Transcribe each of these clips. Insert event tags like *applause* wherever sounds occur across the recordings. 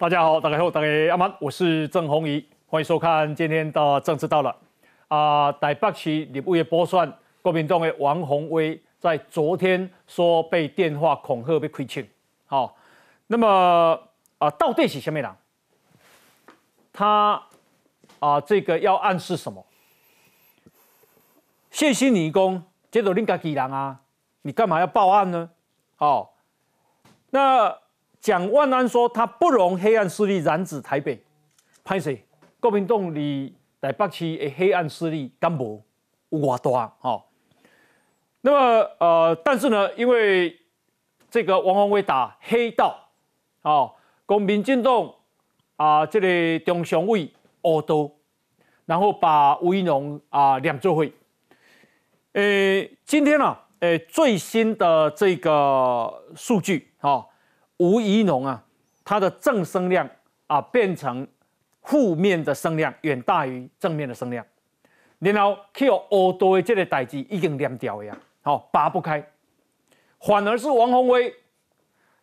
大家好，大家好，大家阿曼，我是郑宏仪，欢迎收看今天的政治到了。啊，台北市立委的补选，国民党的王宏威在昨天说被电话恐吓被亏欠。好，那么啊，到底是什么人？他啊，这个要暗示什么？谢欣尼公，这都另家己人啊，你干嘛要报案呢？好，那蒋万安说他不容黑暗势力染指台北，拍谁？国民党里。台北市的黑暗势力敢无有偌大？那么呃，但是呢，因为这个王宏威打黑道，哦，公民进党啊，这个中常委恶斗，然后把吴怡农啊两座会。呃，今天呢，呃，最新的这个数据，哈，吴怡农啊，他的正声量啊变成。负面的声量远大于正面的声量，然后去有恶多的这个代志已经连掉呀，好拔不开，反而是王宏威，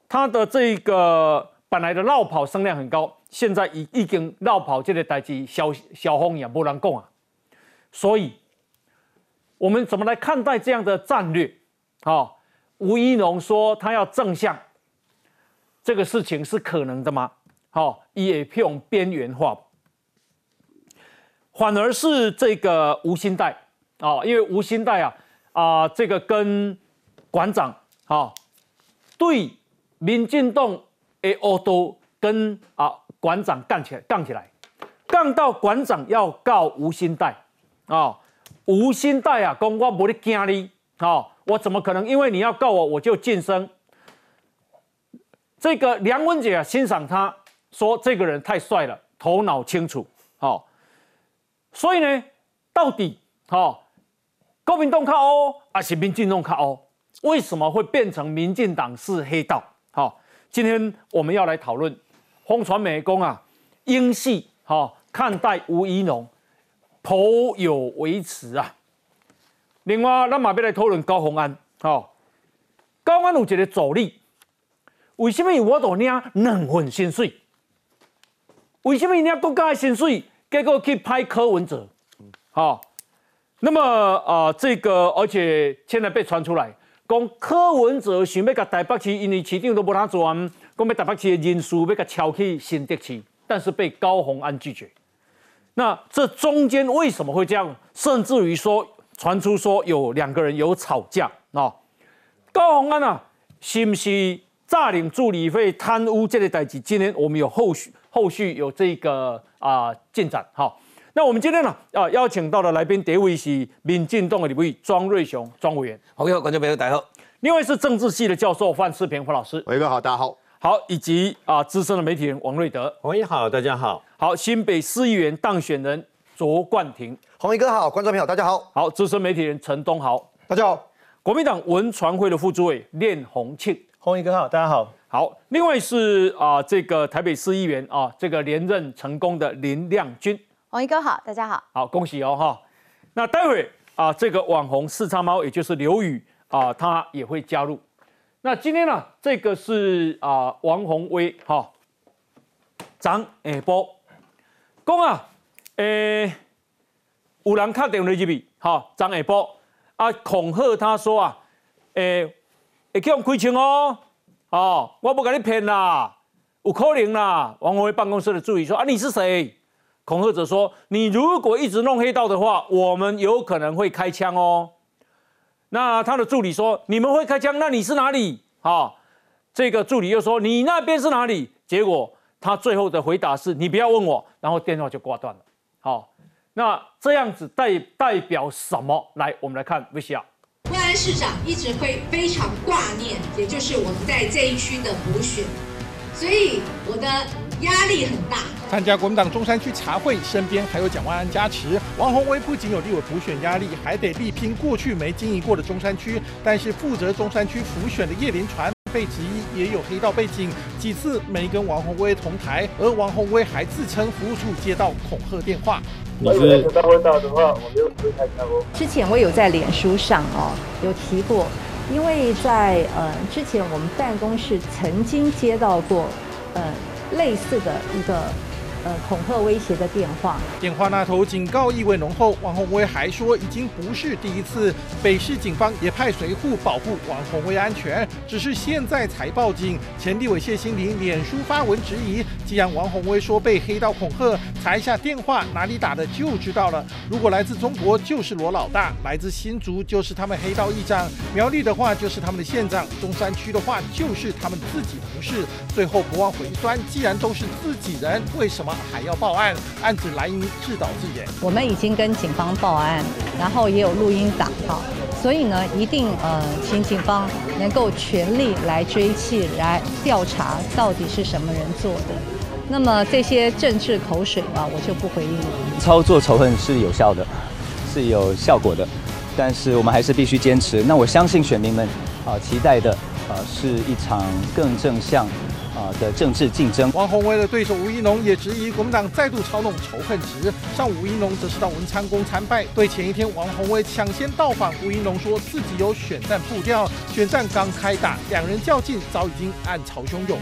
他的这个本来的绕跑声量很高，现在已已经绕跑这个代志小小红也不能讲啊，所以我们怎么来看待这样的战略？好，吴一农说他要正向，这个事情是可能的吗？好，也不用边缘化，反而是这个吴新代啊，因为吴新代啊啊，这个跟馆长啊对民进党的恶斗跟啊馆长干起来，杠起来，杠到馆长要告吴新代啊，吴新代啊，讲我不得惊你。啊，我怎么可能？因为你要告我，我就晋升？这个梁文杰啊，欣赏他。说这个人太帅了，头脑清楚，好，所以呢，到底好，国民党靠哦，还是民进党靠哦？为什么会变成民进党是黑道？好，今天我们要来讨论，风传媒工啊，英系好看待吴怡农颇有维持啊。另外，咱马要来讨论高鸿安，好，高鸿安有一个助力，为什么我都领两份薪水？为什么人家国家的薪水，结果去拍柯文哲？好，那么啊，这个而且现在被传出来，讲柯文哲想要甲台北市，因为市长都无他做，讲要台北市的人数要甲敲去新德市，但是被高鸿安拒绝。那这中间为什么会这样？甚至于说传出说有两个人有吵架啊？高鸿安啊，是不是诈领助理费贪污这类代志？今天我们有后续。后续有这个啊进展，好，那我们今天呢啊邀请到的来宾，第一位是民进党的李委庄瑞雄庄委员，好，观众朋友大家好。另外是政治系的教授范世平范老师，伟哥好，大家好，好，以及啊资深的媒体人王瑞德，洪毅好，大家好，好，新北市议员当选人卓冠廷，红毅哥好，观众朋友大家好，好，资深媒体人陈东豪，大家好，国民党文传会的副主委练洪庆，洪一哥好，大家好。好，另外是啊，这个台北市议员啊，这个连任成功的林亮君，红一哥好，大家好，好恭喜哦哈。那待会啊，这个网红四叉猫，也就是刘宇啊，他也会加入。那今天呢，这个是啊，王宏威哈，张下波讲啊，诶，有人卡电话入去，哈，张下波啊，恐吓他说啊，诶，会叫我开枪哦。哦，我不跟你骗啦，有可能啦。王宏威办公室的助理说：“啊，你是谁？”恐吓者说：“你如果一直弄黑道的话，我们有可能会开枪哦。”那他的助理说：“你们会开枪？那你是哪里？”啊，这个助理又说：“你那边是哪里？”结果他最后的回答是：“你不要问我。”然后电话就挂断了。好，那这样子代代表什么？来，我们来看 VCR。安市长一直会非常挂念，也就是我们在这一区的补选，所以我的压力很大。参加国民党中山区茶会，身边还有蒋万安加持，王宏威不仅有立委补选压力，还得力拼过去没经营过的中山区。但是负责中山区辅选的叶林传被质疑也有黑道背景，几次没跟王宏威同台，而王宏威还自称服务处接到恐吓电话。你是问到的话，我没有开枪哦。之前我有在脸书上哦有提过，因为在呃之前我们办公室曾经接到过呃类似的一个。呃，恐吓威胁的电话，电话那头警告意味浓厚。王宏威还说，已经不是第一次，北市警方也派随护保护王宏威安全，只是现在才报警。前立委谢新林脸书发文质疑，既然王宏威说被黑道恐吓，查一下电话哪里打的就知道了。如果来自中国就是罗老大，来自新竹就是他们黑道议长，苗栗的话就是他们的县长，中山区的话就是他们自己同事。最后不忘回酸，既然都是自己人，为什么？还要报案，案子来于自导自演。我们已经跟警方报案，然后也有录音档哈，所以呢，一定呃，请警方能够全力来追缉、来调查，到底是什么人做的。那么这些政治口水啊，我就不回应了。操作仇恨是有效的，是有效果的，但是我们还是必须坚持。那我相信选民们啊，期待的啊，是一场更正向。啊的政治竞争，王宏威的对手吴一农也质疑国民党再度操弄仇恨值。上午吴一农则是到文昌宫参拜，对前一天王宏威抢先到访，吴一农说自己有选战步调，选战刚开打，两人较劲早已经暗潮汹涌。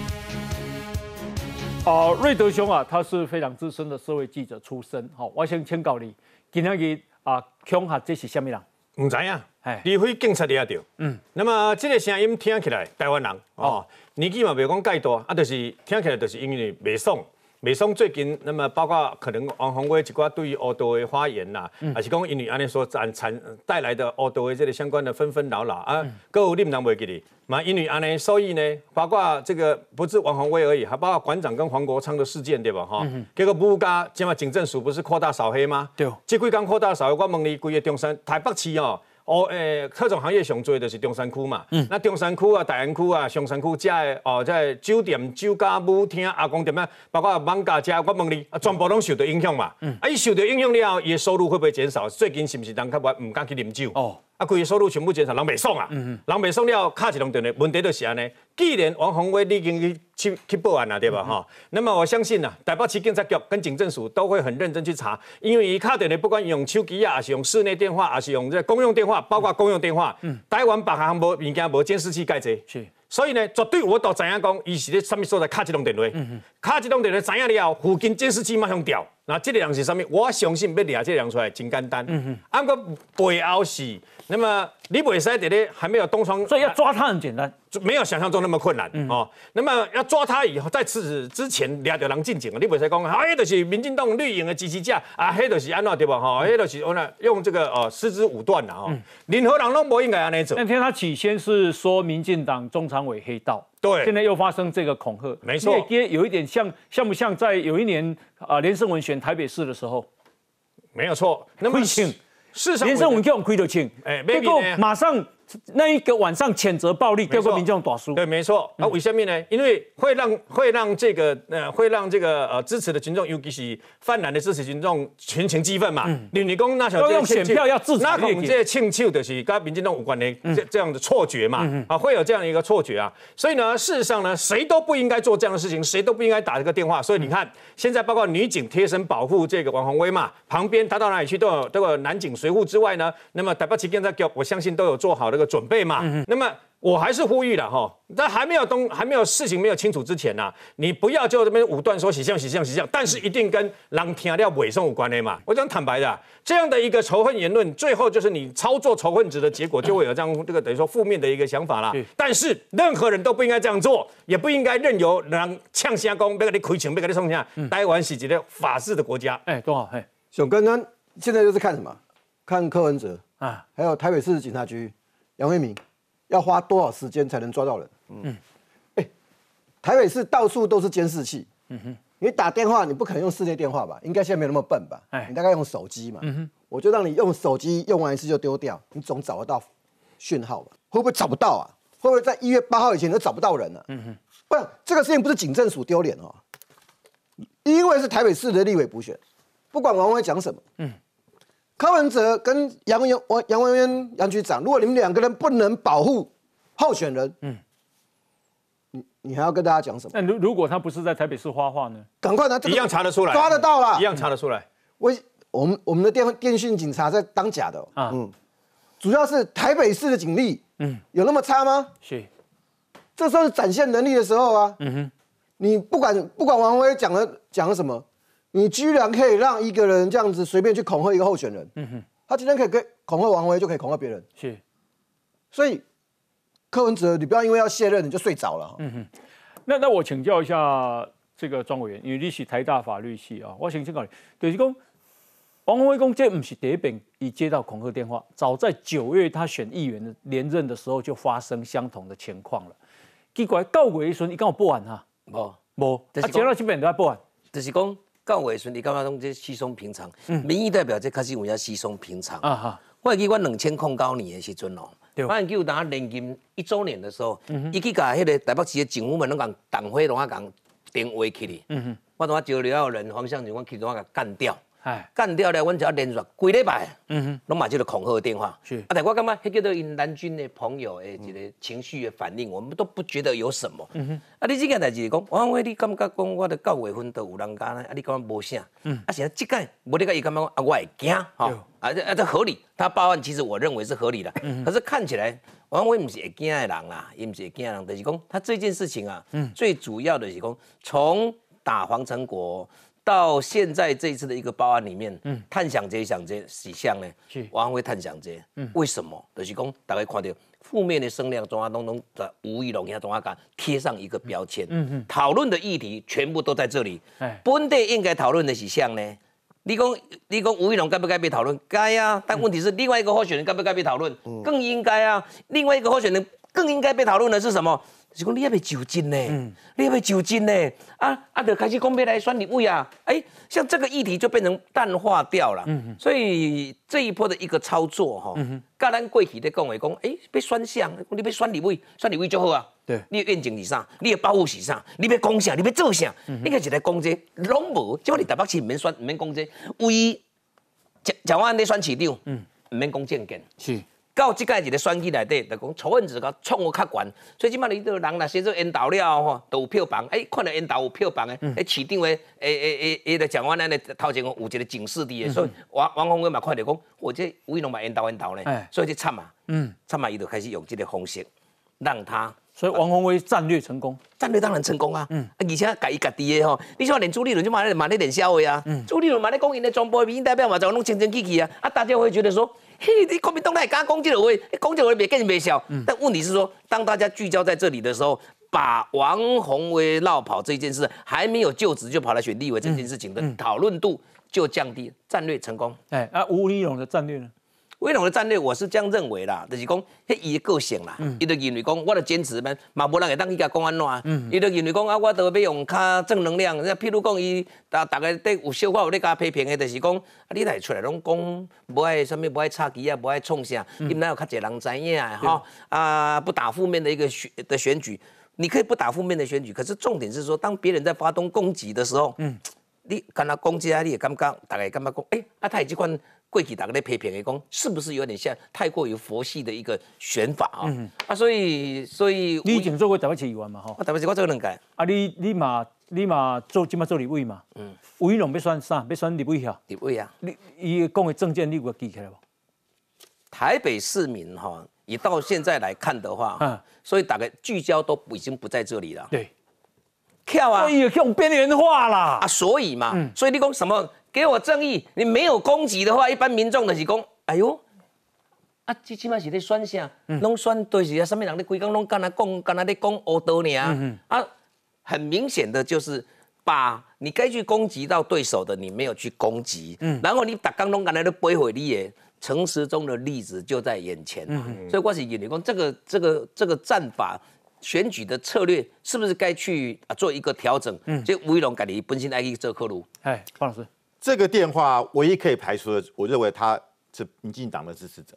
啊，瑞德兄啊，他是非常资深的社会记者出身，好，我想请教你，今天日啊，恐吓这是什么人？唔知啊，除非警察抓到。嗯，那么这个声音听起来，台湾人哦，年纪嘛未讲介大，啊，就是听起来就是因为未爽。美松最近，那么包括可能王宏威一寡对于奥多的发言啦，还是讲因为安尼所产产带来的奥多的这个相关的纷纷扰扰啊，各有你们能袂记哩？嘛，因为安尼，所以呢，包括这个不是王宏威而已，还包括馆长跟黄国昌的事件，对吧？哈，结果不加，今嘛警政署不是扩大扫黑吗？对，这几工扩大扫黑，我问你，规个中山台北市哦。哦，诶，特种行业上多的就是中山区嘛。嗯。那中山区啊、大安区啊、上山区遮的哦，在酒店、酒家、舞厅、阿公店啊，包括网咖遮，我问你，全部拢受到影响嘛？嗯。啊，伊受到影响了后，伊的收入会不会减少？最近是毋是人较无毋敢去啉酒？哦。啊，规个收入全部减少，人袂爽啊！嗯人袂爽了，卡一通电话问题就是安尼。既然王宏威已经去去去报案了，对吧？哈，那么我相信呐，台北市警察局跟警政署都会很认真去查，因为伊卡电的不管用手机啊，还是用室内电话，还是用这公用电话，包括公用电话，嗯台湾别行无物件无监视器盖者。是。所以呢，绝对我都知影讲，伊是咧什么所在卡这通电话，卡这种电话知影了后，附近监视器马上调。那这个人是什么？我相信要抓这个人出来真简单。啊，个背后是。那么你袂使在咧还没有东窗，所以要抓他很简单，没有想象中那么困难嗯哦。那么要抓他以后，在此之前抓着人进警啊，你袂使讲，啊，迄就是民进党绿营的支持者啊，迄就是安怎对吧？哈，迄就是我那用这个呃失之武断了哈。任何人拢不应该安尼做。那天他起先是说民进党中常委黑道，对，现在又发生这个恐吓，没错，也有一点像像不像在有一年啊，连胜文选台北市的时候，没有错，那么请。是连胜文叫我们亏到钱，哎，结果马上那一个晚上谴责暴力，结果民众打输。对，没错。啊，为什么呢？因为会让会让这个呃会让这个呃支持的群众，尤其是泛蓝的支持群众群情激愤嘛。你你讲那小用选票要制裁，那我们这些庆祝的是跟民进党无关的这这样的错觉嘛。啊，会有这样一个错觉啊。所以呢，事实上呢，谁都不应该做这样的事情，谁都不应该打这个电话。所以你看。现在包括女警贴身保护这个王宏威嘛，旁边他到哪里去都有都有男警随护之外呢，那么台北市警察局我相信都有做好这个准备嘛。那么我还是呼吁了哈，在还没有东还没有事情没有清楚之前呢，你不要就这边武断说洗相洗相洗相，但是一定跟狼听掉尾声有关的嘛。我讲坦白的，这样的一个仇恨言论，最后就是你操作仇恨值的结果，就会有这样这个等于说负面的一个想法啦。但是任何人都不应该这样做，也不应该任由人呛瞎公，别给你亏钱，别给你送下。台湾是一个法治的国家。哎，多好。哎，熊哥呢？现在就是看什么？看柯文哲啊，还有台北市警察局杨惠明。要花多少时间才能抓到人？嗯，哎，台北市到处都是监视器。嗯哼，你打电话你不可能用室内电话吧？应该现在没有那么笨吧？哎，你大概用手机嘛。嗯哼，我就让你用手机用完一次就丢掉，你总找得到讯号吧？会不会找不到啊？会不会在一月八号以前都找不到人呢？嗯哼，不，这个事情不是警政署丢脸哦，因为是台北市的立委补选，不管王威讲什么，嗯。柯文哲跟杨文王杨文渊杨局长，如果你们两个人不能保护候选人，嗯，你你还要跟大家讲什么？那如如果他不是在台北市花话呢？赶快呢，一样查得出来，抓得到了，一样查得出来。我我们我们的电电讯警察在当假的。啊，嗯，主要是台北市的警力，嗯，有那么差吗？是，这时候是展现能力的时候啊，嗯哼，你不管不管王宏威讲了讲了什么，你居然可以让一个人这样子随便去恐吓一个候选人，嗯哼，他今天可以跟恐吓王宏威，就可以恐吓别人，是，所以柯文哲，你不要因为要卸任你就睡着了，嗯哼。那那我请教一下这个庄委员，因为你是台大法律系啊，我想请教你，就是讲王宏威公这不是第一遍已接到恐吓电话，早在九月他选议员的连任的时候就发生相同的情况了。结果到尾时你跟我报案哈？无无，啊，接到这边都要报案，就是讲到尾时你感觉讲这稀松平常？民意代表这开始有影稀松平常啊哈。我记我两千零九年的时阵哦。反正叫他连任一周年的时候，伊去甲迄个台北市的政府们拢共党徽拢啊共电话去哩，我同我招了人方向就我去拢啊干掉。干掉了，阮就要连续几礼拜，拢买这个恐吓电话。是啊，但我感觉迄叫做因南军的朋友的一个情绪的反应，我们都不觉得有什么。啊，你这件代志讲，王伟，你感觉讲我的九月份都有人干呢？啊，你感觉无啥？啊，现在这个无你个伊感觉啊，我会惊哈。啊，这啊这合理，他报案其实我认为是合理的。可是看起来王伟不是会惊的人啦，伊不是会惊的人，就是讲他这件事情啊，最主要的是讲从打黄成国。到现在这一次的一个报案里面，嗯，探想这想这几项呢，是。往往会探想这，嗯，为什么？就是讲大家看到负面的声量，中啊东东的吴一龙，中啊讲贴上一个标签，嗯嗯，讨论的议题全部都在这里，哎，本地应该讨论的几项呢？你讲你讲吴一龙该不该被讨论？该啊，但问题是另外一个候选人该不该被讨论？更应该啊，另外一个候选人更应该被讨论的是什么？是讲你要被就近呢，你要被就近呢，啊啊，就开始讲要来选立委啊，哎，像这个议题就变成淡化掉了，所以这一波的一个操作哈，甲咱过去在讲话讲，哎，被选项，你要选立委，选立委就好啊，对，你愿景是啥？你的保护是啥？你要讲啥？你要做啥？应该是来讲这，拢无，即我哋台北市唔免选，唔免讲这，唯蒋蒋万安咧选市长，嗯，唔免讲政见，是。到即个一个选举内底，就讲仇恨值甲创我较悬，所以即摆你都人若写做引导了吼，都有票房。哎，看到引导有票房诶，哎，市场诶，诶诶诶，伊咧讲完咱咧头前有一个警示伫诶，所以王王宏伟嘛看着讲，我这威龙嘛引导引导咧，所以就惨嘛，嗯，惨嘛，伊就开始用这个方式让他。所以王宏威战略成功，战略当然成功啊，嗯，而且家己家己的吼，你像连朱立伦就骂咧骂咧连笑的啊，嗯，朱立伦骂咧讲因的传播民意代表嘛，就弄清清气气啊，啊，大家会觉得说。嘿，你国民党来敢攻击了我，攻击我别更别笑。但问题是说，当大家聚焦在这里的时候，把王宏威绕跑这件事，还没有就职就跑来选立委这件事情的讨论度就降低，战略成功。哎，啊，吴立勇的战略呢？威龙的战略，我是这样认为啦，就是讲，迄伊个性啦，伊就认为讲，我的坚持咩，嘛无人会当去甲讲安怎，伊就认为讲啊，我都要用较正能量，譬如讲伊，大大概对有小可有咧甲批评的，就是讲，啊，你来出来拢讲，无爱什么，无爱插旗啊，无爱创啥，伊哪有较侪人知影哈，啊，不打负面的一个选的选举，你可以不打负面的选举，可是重点是说，当别人在发动攻击的时候，嗯，你跟他攻击啊，你也感觉，大概感觉讲，哎，啊，他这款。贵体打个咧批评的讲，是不是有点像太过于佛系的一个选法啊？嗯啊，所以所以你以前做过台北市议员嘛？吼，我台北市我做两届。啊，你你嘛你嘛做今嘛做立委嘛？嗯。吴依龙要选啥？要选立委呀？立委啊。你伊讲的证件你有记起来无？台北市民哈，以到现在来看的话，嗯，所以大概聚焦都已经不在这里了。对。跳啊！所以用边缘化啦。啊，所以嘛，所以你讲什么？给我正义，你没有攻击的话，一般民众的是讲，哎呦，啊，最起码是在选啥，拢选对是啊，什么人咧规工拢干那讲，干那咧讲恶道呢啊，啊，很明显的就是把你该去攻击到对手的，你没有去攻击，嗯，然后你打刚拢干那咧背回你耶，诚实中的例子就在眼前，嗯，所以我是认为讲这个这个这个战法选举的策略是不是该去啊做一个调整？嗯，就吴一龙改你本身爱去做科鲁，哎，方老师。这个电话唯一可以排除的，我认为他是民进党的支持者。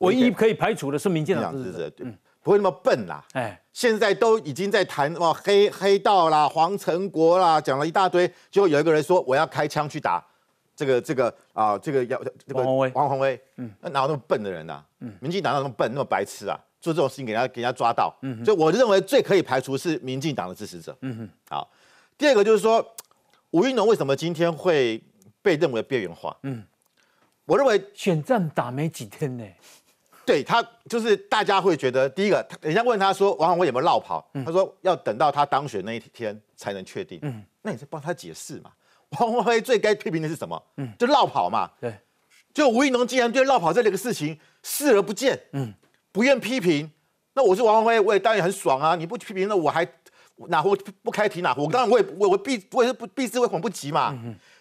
唯一可以。排除的是民进党支持者，对，不会那么笨啦。哎，现在都已经在谈哇黑黑道啦、黄成国啦，讲了一大堆，就有一个人说我要开枪去打这个这个啊，这个要这个王宏威，王宏威，嗯，那哪有那么笨的人呢？嗯，民进党那么笨，那么白痴啊，做这种事情给人家给人家抓到，嗯，所以我认为最可以排除是民进党的支持者。嗯哼，好，第二个就是说。吴育农为什么今天会被认为边缘化？嗯，我认为选战打没几天呢，对他就是大家会觉得，第一个，人家问他说王宏威有没有绕跑，他说要等到他当选那一天才能确定。嗯，那你是帮他解释嘛？王宏威最该批评的是什么？嗯，就绕跑嘛。对，就吴育农既然对绕跑这个事情视而不见，嗯，不愿批评，那我是王宏威，我也当然很爽啊！你不批评，那我还哪壶不开提哪壶？当然我也我我必我也是不必之为恐不及嘛。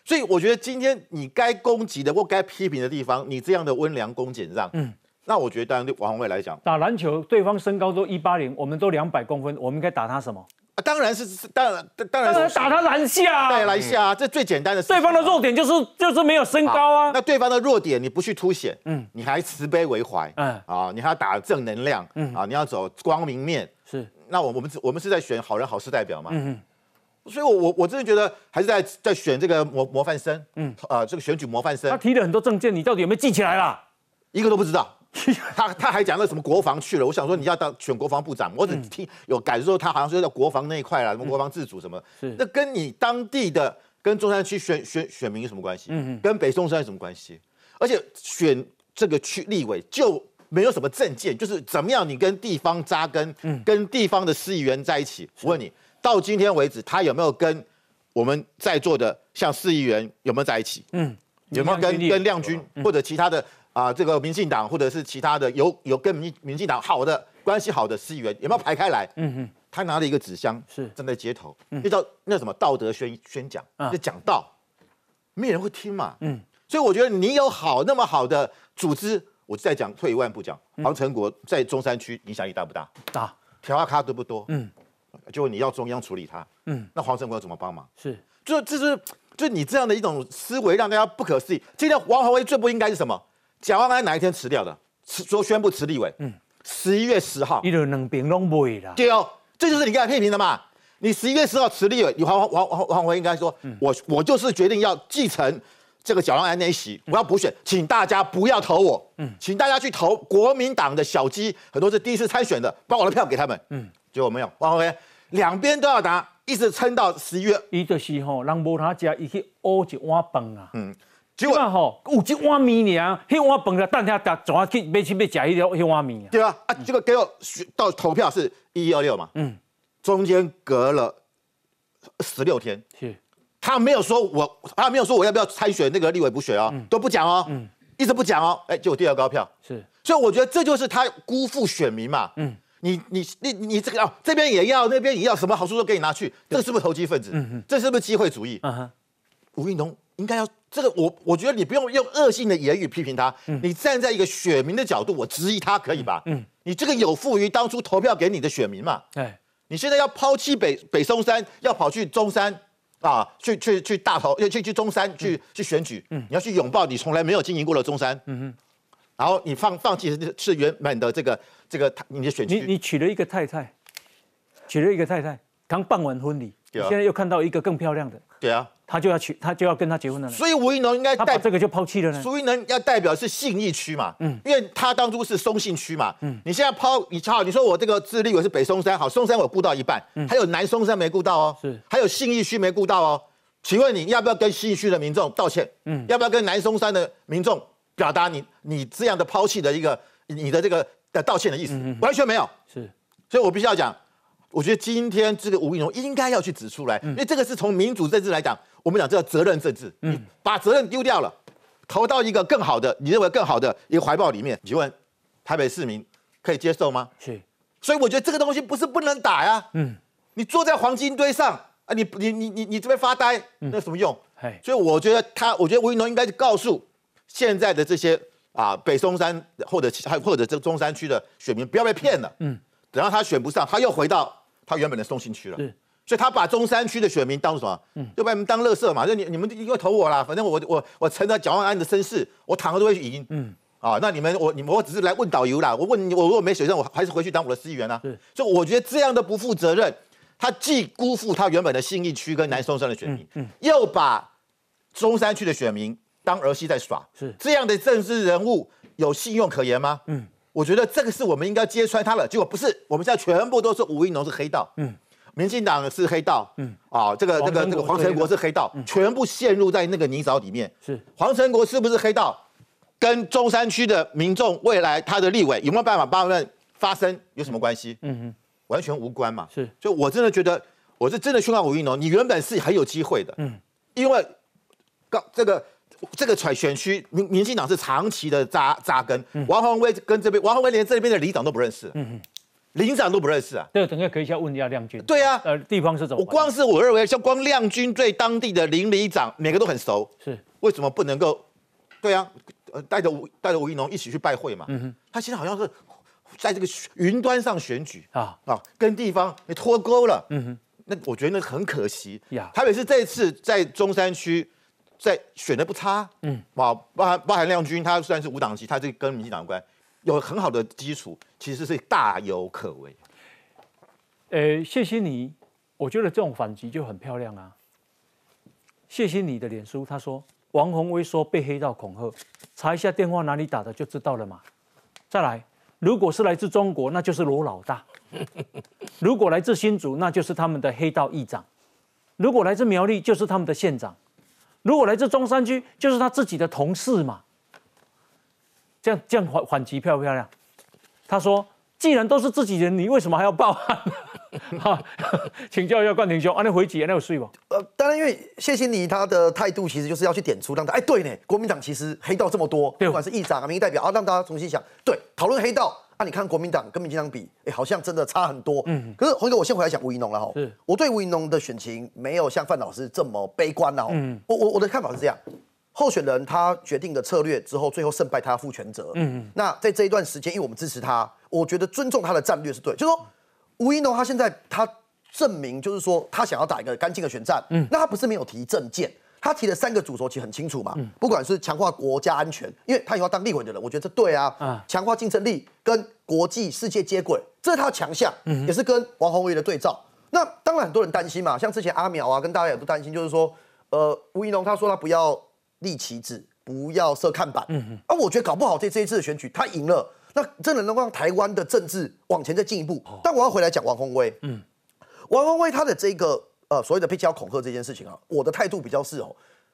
所以我觉得今天你该攻击的或该批评的地方，你这样的温良恭俭让，嗯，那我觉得当然对王宏伟来讲，打篮球对方身高都一八零，我们都两百公分，我们应该打他什么？啊，当然是是当然当然打他篮下，对篮下，这最简单的。对方的弱点就是就是没有身高啊。那对方的弱点你不去凸显，嗯，你还慈悲为怀，嗯啊，你还要打正能量，嗯啊，你要走光明面，是。那我我们我们是在选好人好事代表嘛，嗯。所以，我我我真的觉得还是在在选这个模模范生，嗯，啊，这个选举模范生。他提了很多证件，你到底有没有记起来啦？一个都不知道。*laughs* 他他还讲到什么国防去了？我想说你要当选国防部长，我只听有感受他好像说在国防那一块啦，什么国防自主什么，是那跟你当地的跟中山区选选选民有什么关系？嗯嗯，跟北松山有什么关系？而且选这个区立委就没有什么证件，就是怎么样你跟地方扎根，嗯，跟地方的市议员在一起。我问你。到今天为止，他有没有跟我们在座的像市议员有没有在一起？嗯，有没有跟跟亮军或者其他的啊这个民进党或者是其他的有有跟民民进党好的关系好的市议员有没有排开来？嗯嗯，他拿了一个纸箱，是站在街头，那叫那什么道德宣宣讲，就讲道，没人会听嘛。嗯，所以我觉得你有好那么好的组织，我再讲退一万步讲，黄成国在中山区影响力大不大？大，调阿卡多不多？嗯。就你要中央处理他，嗯，那黄成国要怎么帮忙？是，就这是就你这样的一种思维，让大家不可思议。今天王宏威最不应该是什么？蒋万安哪一天辞掉的？辞说宣布辞立委，嗯，十一月十号，一路两边拢未啦。对哦，这就是你刚才批评的嘛。你十一月十号辞立委，你黄黄黄黄宏威应该说，我我就是决定要继承这个蒋万安那一席，我要补选，请大家不要投我，嗯，请大家去投国民党的小鸡，很多是第一次参选的，把我的票给他们，嗯，结果没有，王宏威。两边都要打，一直撑到十一月。伊就是吼，人无他食，伊去挖一碗饭啊。嗯，结果吼有一碗面尔，迄碗饭了，等下打怎啊去买去买食迄条迄碗面啊？对啊，啊，结果给我到投票是一一二六嘛。嗯，中间隔了十六天。是，他没有说我，他没有说我要不要参选那个立委补选哦，都不讲哦。嗯，一直不讲哦。哎，结果第二高票。是，所以我觉得这就是他辜负选民嘛。嗯。你你你你这个哦，这边也要，那边也要，什么好处都给你拿去，这个是不是投机分子？嗯这是不是机会主义？嗯哼，吴运东应该要这个，我我觉得你不用用恶性的言语批评他，你站在一个选民的角度，我质疑他可以吧？嗯，你这个有负于当初投票给你的选民嘛？对，你现在要抛弃北北松山，要跑去中山啊，去去去大头，要去去中山去去选举，嗯，你要去拥抱你从来没有经营过的中山，嗯哼，然后你放放弃是是原本的这个。这个你的选区，你你娶了一个太太，娶了一个太太，刚办完婚礼，现在又看到一个更漂亮的，对啊，他就要娶，他就要跟他结婚了。所以吴一农应该代这个就抛弃了呢。苏一农要代表是信义区嘛，嗯，因为他当初是松信区嘛，嗯，你现在抛你好，你说我这个智利我是北松山，好，松山我顾到一半，嗯，还有南松山没顾到哦，是，还有信义区没顾到哦，请问你要不要跟信义区的民众道歉？嗯，要不要跟南松山的民众表达你你这样的抛弃的一个你的这个？的道歉的意思？完全没有，是，所以我必须要讲，我觉得今天这个吴怡农应该要去指出来，因为这个是从民主政治来讲，我们讲这个责任政治，嗯，把责任丢掉了，投到一个更好的，你认为更好的一个怀抱里面，请问台北市民可以接受吗？是，所以我觉得这个东西不是不能打呀，嗯，你坐在黄金堆上啊，你你你你你这边发呆，那有什么用？所以我觉得他，我觉得吴怡农应该告诉现在的这些。啊，北松山或者还或者这中山区的选民不要被骗了。嗯，等到他选不上，他又回到他原本的松信区了。是，所以他把中山区的选民当什么？嗯，就把你们当乐色嘛。就你你们因为投我啦，反正我我我成了蒋万安的身世，我躺着都会赢。嗯，啊，那你们我你们我只是来问导游啦。我问你，我如果没选上，我还是回去当我的司议员啊。所以我觉得这样的不负责任，他既辜负他原本的信义区跟南松山的选民，嗯，又把中山区的选民。当儿戏在耍，是这样的政治人物有信用可言吗？嗯，我觉得这个是我们应该揭穿他了。结果不是，我们现在全部都是吴一农是黑道，嗯，民进党是黑道，嗯，啊，这个这个这个黄成国是黑道，全部陷入在那个泥沼里面。是黄成国是不是黑道？跟中山区的民众未来他的立委有没有办法帮他们发声有什么关系？嗯哼，完全无关嘛。是，就我真的觉得，我是真的宣告吴一农，你原本是很有机会的。嗯，因为刚这个这个选选区民民进党是长期的扎扎根，王宏威跟这边王宏威连这边的里长都不认识。嗯哼。领长都不认识啊？对，等下可以先问一下亮君。对啊，呃，地方是怎么？我光是我认为，像光亮君对当地的邻里长，每个都很熟。是，为什么不能够？对啊，呃，带着吴带着吴一农一起去拜会嘛。嗯哼。他现在好像是在这个云端上选举啊啊，跟地方你脱钩了。嗯哼。那我觉得那很可惜。呀。台北市这次在中山区在选的不差。嗯。啊，包含包含亮君，他虽然是无党籍，他这跟民进党有关。有很好的基础，其实是大有可为。呃，谢谢你，我觉得这种反击就很漂亮啊。谢谢你的脸书，他说王宏威说被黑道恐吓，查一下电话哪里打的就知道了嘛。再来，如果是来自中国，那就是罗老大；*laughs* 如果来自新竹，那就是他们的黑道议长；如果来自苗栗，就是他们的县长；如果来自中山区，就是他自己的同事嘛。这样这样缓缓急漂不漂亮？他说：“既然都是自己人，你为什么还要报案？” *laughs* 哈，请教一下冠廷兄，啊，那回击那有睡吗？呃，当然，因为谢欣妮他的态度其实就是要去点出，让他哎，对呢，国民党其实黑道这么多，不管是议长啊、民意代表啊，让大家重新想，对，讨论黑道啊，你看国民党跟民进党比，哎，好像真的差很多。嗯，可是洪哥，我先回来讲吴怡农了哈。是，我对吴怡农的选情没有像范老师这么悲观了。嗯，我我我的看法是这样。候选人他决定的策略之后，最后胜败他要负全责。嗯嗯。那在这一段时间，因为我们支持他，我觉得尊重他的战略是对。就是说，吴一农他现在他证明，就是说他想要打一个干净的选战。嗯。那他不是没有提政见，他提的三个主轴，其实很清楚嘛。嗯。不管是强化国家安全，因为他以后当立委的人，我觉得这对啊。啊。强化竞争力，跟国际世界接轨，这是他的强项。嗯。也是跟王宏伟的对照。那当然很多人担心嘛，像之前阿苗啊，跟大家也都担心，就是说，呃，吴一农他说他不要。立旗帜，不要设看板。嗯嗯。啊，我觉得搞不好这这一次的选举他赢了，那真的能够让台湾的政治往前再进一步。但我要回来讲王宏威。嗯。王宏威他的这个呃所谓的被叫恐吓这件事情啊，我的态度比较是哦，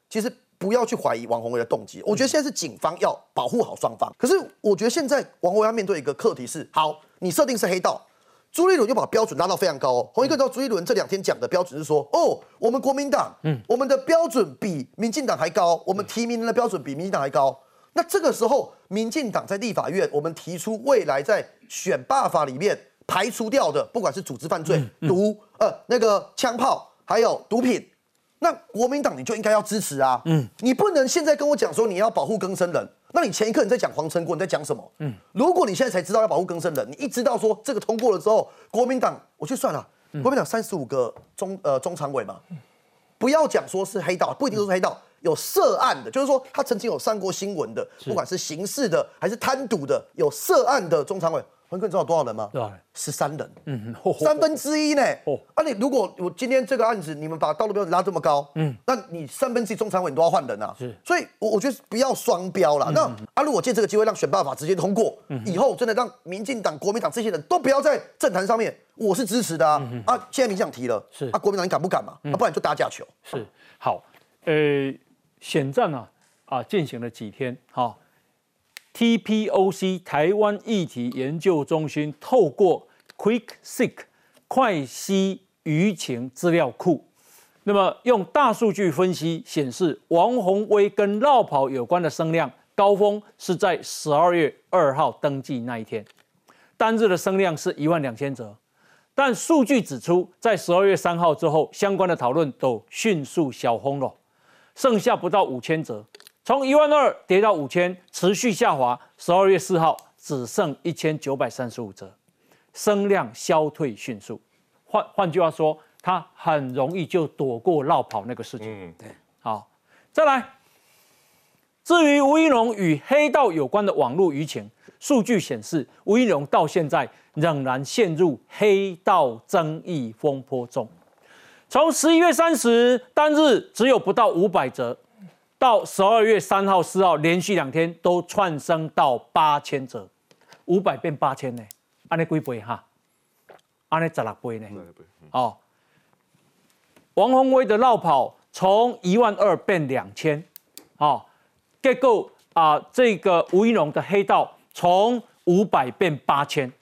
其实不要去怀疑王宏威的动机。我觉得现在是警方要保护好双方。可是我觉得现在王宏威要面对一个课题是：好，你设定是黑道。朱立伦就把标准拉到非常高哦。洪一哥知道朱立伦这两天讲的标准是说，哦，我们国民党，嗯，我们的标准比民进党还高，我们提名人的标准比民进党还高。那这个时候，民进党在立法院，我们提出未来在选罢法里面排除掉的，不管是组织犯罪、毒呃那个枪炮，还有毒品，那国民党你就应该要支持啊。嗯，你不能现在跟我讲说你要保护更生人。那你前一刻你在讲黄成国，你在讲什么？嗯，如果你现在才知道要保护更生人，你一知道说这个通过了之后，国民党我去算了，国民党三十五个中呃中常委嘛，不要讲说是黑道，不一定都是黑道，有涉案的，就是说他曾经有上过新闻的，不管是刑事的还是贪赌的，有涉案的中常委。文哥，你知道多少人吗？对，十三人，嗯，三分之一呢。哦，啊，你如果我今天这个案子，你们把道路标准拉这么高，嗯，那你三分之一中常委你都要换人啊。是，所以，我我觉得不要双标了。那啊，如果借这个机会让选办法直接通过，以后真的让民进党、国民党这些人都不要在政坛上面，我是支持的啊。啊，现在民进党提了，是啊，国民党你敢不敢嘛？啊，不然就打假球。是，好，呃，选战啊，啊，进行了几天，好。TPOC 台湾议题研究中心透过 QuickSeek 快吸舆情资料库，那么用大数据分析显示，王宏威跟绕跑有关的声量高峰是在十二月二号登记那一天，单日的声量是一万两千则，但数据指出，在十二月三号之后，相关的讨论都迅速小轰了，剩下不到五千则。从一万二跌到五千，持续下滑。十二月四号只剩一千九百三十五折，声量消退迅速。换换句话说，它很容易就躲过绕跑那个事情。嗯，对。好，再来。至于吴一龙与黑道有关的网络舆情，数据显示，吴一龙到现在仍然陷入黑道争议风波中。从十一月三十单日只有不到五百折。到十二月三号、四号连续两天都窜升到八千折，五百变八千呢？安尼几倍哈？安尼十六倍呢？哦，王宏威的绕跑从一万二变两千，哦，结果啊这个吴一龙的黑道从五百变八千，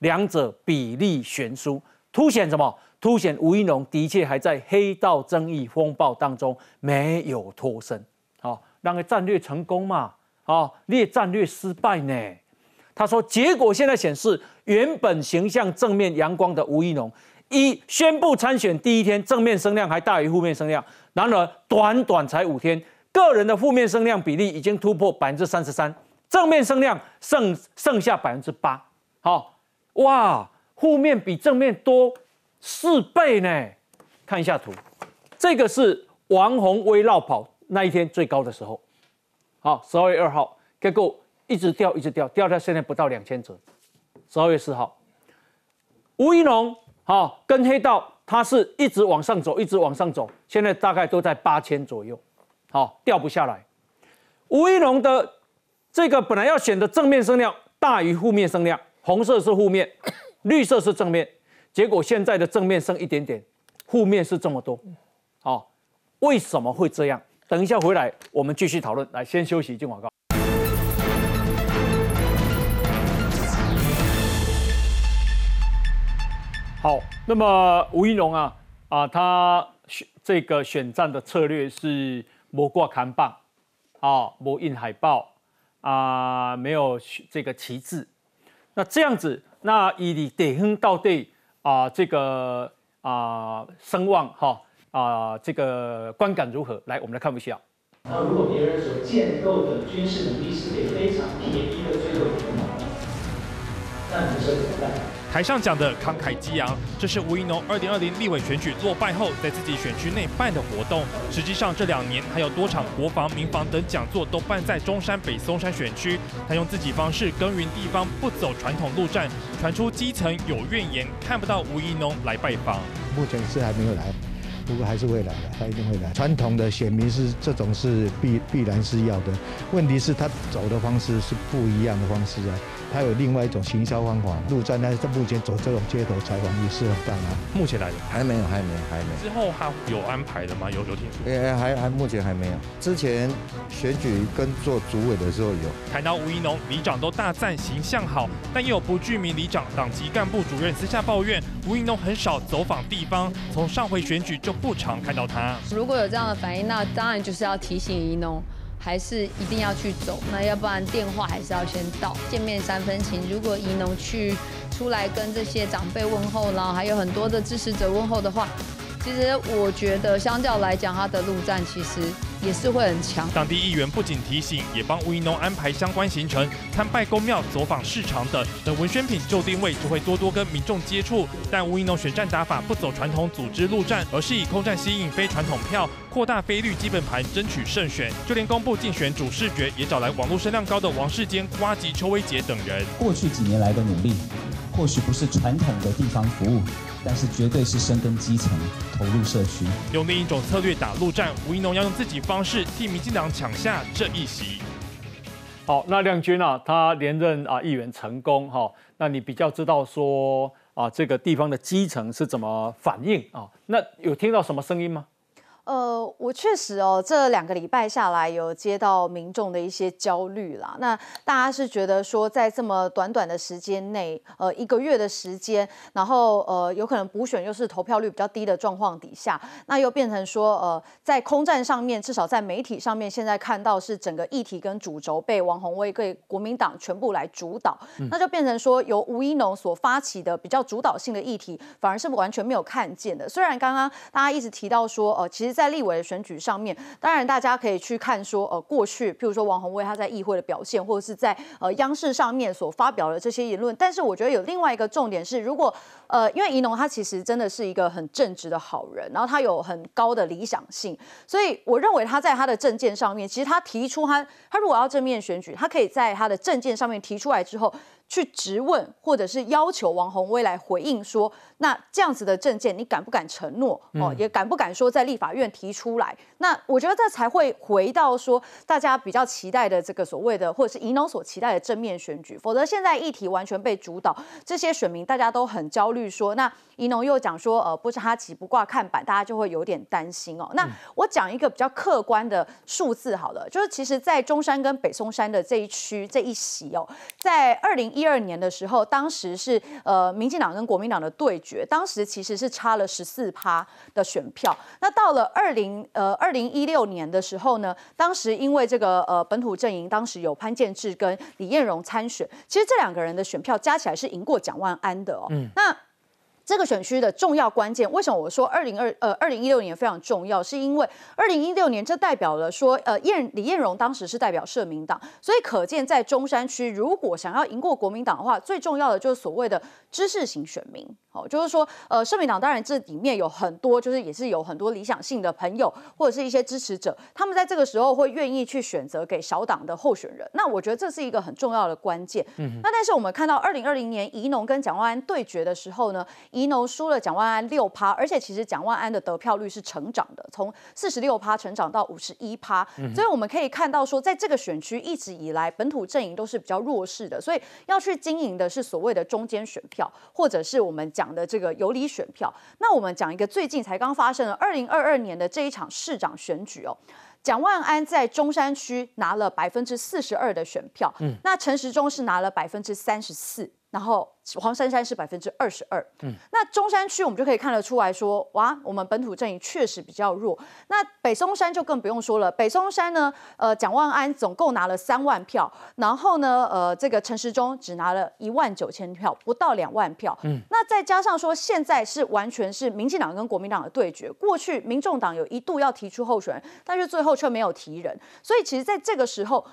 两者比例悬殊，凸显什么？凸显吴一农的确还在黑道争议风暴当中没有脱身。好，让个战略成功嘛？哦，列战略失败呢？他说，结果现在显示，原本形象正面阳光的吴一农，一宣布参选第一天，正面声量还大于负面声量。然而，短短才五天，个人的负面声量比例已经突破百分之三十三，正面声量剩剩下百分之八。好，哇，负面比正面多四倍呢！看一下图，这个是王宏威绕跑那一天最高的时候。好，十二月二号，结果。一直掉，一直掉，掉到现在不到两千折。十二月四号，吴一农，好，跟黑道，他是一直往上走，一直往上走，现在大概都在八千左右，好，掉不下来。吴一农的这个本来要选的正面声量大于负面声量，红色是负面，*coughs* 绿色是正面，结果现在的正面剩一点点，负面是这么多，好，为什么会这样？等一下回来我们继续讨论。来，先休息，进广告。好，那么吴一龙啊，啊，他选这个选战的策略是没挂扛棒，啊，没印海报，啊，没有这个旗帜。那这样子，那以你得亨到底啊，这个啊声望哈啊，这个观感如何？来，我们来看一下。那如果别人所建构的军事能力是给非常便宜的最后一那你说怎么办？台上讲的慷慨激昂，这是吴怡农二零二零立委选举落败后，在自己选区内办的活动。实际上，这两年还有多场国防、民防等讲座都办在中山北松山选区。他用自己方式耕耘地方，不走传统路站，传出基层有怨言，看不到吴怡农来拜访。目前是还没有来，不过还是会来的，他一定会来。传统的选民是这种是必必然是要的，问题是他走的方式是不一样的方式啊。他有另外一种行销方法，陆战，但是目前走这种街头采访也是很棒啊。目前来的还没有，还没，还没。之后还有安排的吗？有有听说？哎，还还目前还没有。之前选举跟做主委的时候有。谈到吴怡农，里长都大赞形象好，但也有不具名里长党籍干部主任私下抱怨，吴怡农很少走访地方，从上回选举就不常看到他。如果有这样的反应，那当然就是要提醒怡农。还是一定要去走，那要不然电话还是要先到，见面三分情。如果怡农去出来跟这些长辈问候，然后还有很多的支持者问候的话。其实我觉得，相较来讲，他的陆战其实也是会很强。当地议员不仅提醒，也帮吴怡农安排相关行程，参拜公庙、走访市场等。等文宣品就定位，就会多多跟民众接触。但吴怡农选战打法不走传统组织陆战，而是以空战吸引非传统票，扩大非绿基本盘，争取胜选。就连公布竞选主视觉，也找来网络声量高的王世坚、瓜吉、邱威杰等人。过去几年来的努力，或许不是传统的地方服务。但是绝对是深耕基层，投入社区，用另一种策略打陆战。吴一农要用自己方式替民进党抢下这一席。好，那亮君啊，他连任啊议员成功哈，那你比较知道说啊这个地方的基层是怎么反应啊？那有听到什么声音吗？呃，我确实哦，这两个礼拜下来有接到民众的一些焦虑啦。那大家是觉得说，在这么短短的时间内，呃，一个月的时间，然后呃，有可能补选又是投票率比较低的状况底下，那又变成说，呃，在空战上面，至少在媒体上面，现在看到是整个议题跟主轴被王宏威给国民党全部来主导，那就变成说，由吴一农所发起的比较主导性的议题，反而是完全没有看见的。虽然刚刚大家一直提到说，呃，其实。在立委的选举上面，当然大家可以去看说，呃，过去譬如说王宏威他在议会的表现，或者是在呃央视上面所发表的这些言论。但是我觉得有另外一个重点是，如果呃，因为宜农他其实真的是一个很正直的好人，然后他有很高的理想性，所以我认为他在他的政见上面，其实他提出他他如果要正面选举，他可以在他的政见上面提出来之后。去质问，或者是要求王宏威来回应说，那这样子的证件你敢不敢承诺？哦，也敢不敢说在立法院提出来？那我觉得这才会回到说大家比较期待的这个所谓的，或者是宜农所期待的正面选举。否则现在议题完全被主导，这些选民大家都很焦虑，说那宜农又讲说，呃，不是他起不挂看板，大家就会有点担心哦。那我讲一个比较客观的数字好了，就是其实，在中山跟北松山的这一区这一席哦，在二零一二年的时候，当时是呃民进党跟国民党的对决，当时其实是差了十四趴的选票。那到了二零呃二零一六年的时候呢，当时因为这个呃本土阵营，当时有潘建志跟李彦荣参选，其实这两个人的选票加起来是赢过蒋万安的哦。那这个选区的重要关键，为什么我说二零二呃二零一六年非常重要？是因为二零一六年这代表了说，呃，燕李彦荣当时是代表社民党，所以可见在中山区，如果想要赢过国民党的话，最重要的就是所谓的知识型选民。好，就是说，呃，社民党当然这里面有很多，就是也是有很多理想性的朋友或者是一些支持者，他们在这个时候会愿意去选择给小党的候选人。那我觉得这是一个很重要的关键。嗯，那但是我们看到二零二零年宜农跟蒋万安对决的时候呢，宜农输了蒋万安六趴，而且其实蒋万安的得票率是成长的，从四十六趴成长到五十一趴。所以我们可以看到说，在这个选区一直以来本土阵营都是比较弱势的，所以要去经营的是所谓的中间选票，或者是我们。讲的这个有理选票，那我们讲一个最近才刚发生的二零二二年的这一场市长选举哦，蒋万安在中山区拿了百分之四十二的选票，嗯，那陈时中是拿了百分之三十四。然后黄珊珊是百分之二十二，嗯，那中山区我们就可以看得出来说，哇，我们本土阵营确实比较弱。那北松山就更不用说了，北松山呢，呃，蒋万安总共拿了三万票，然后呢，呃，这个陈时中只拿了一万九千票，不到两万票，嗯，那再加上说现在是完全是民进党跟国民党的对决，过去民众党有一度要提出候选人，但是最后却没有提人，所以其实在这个时候。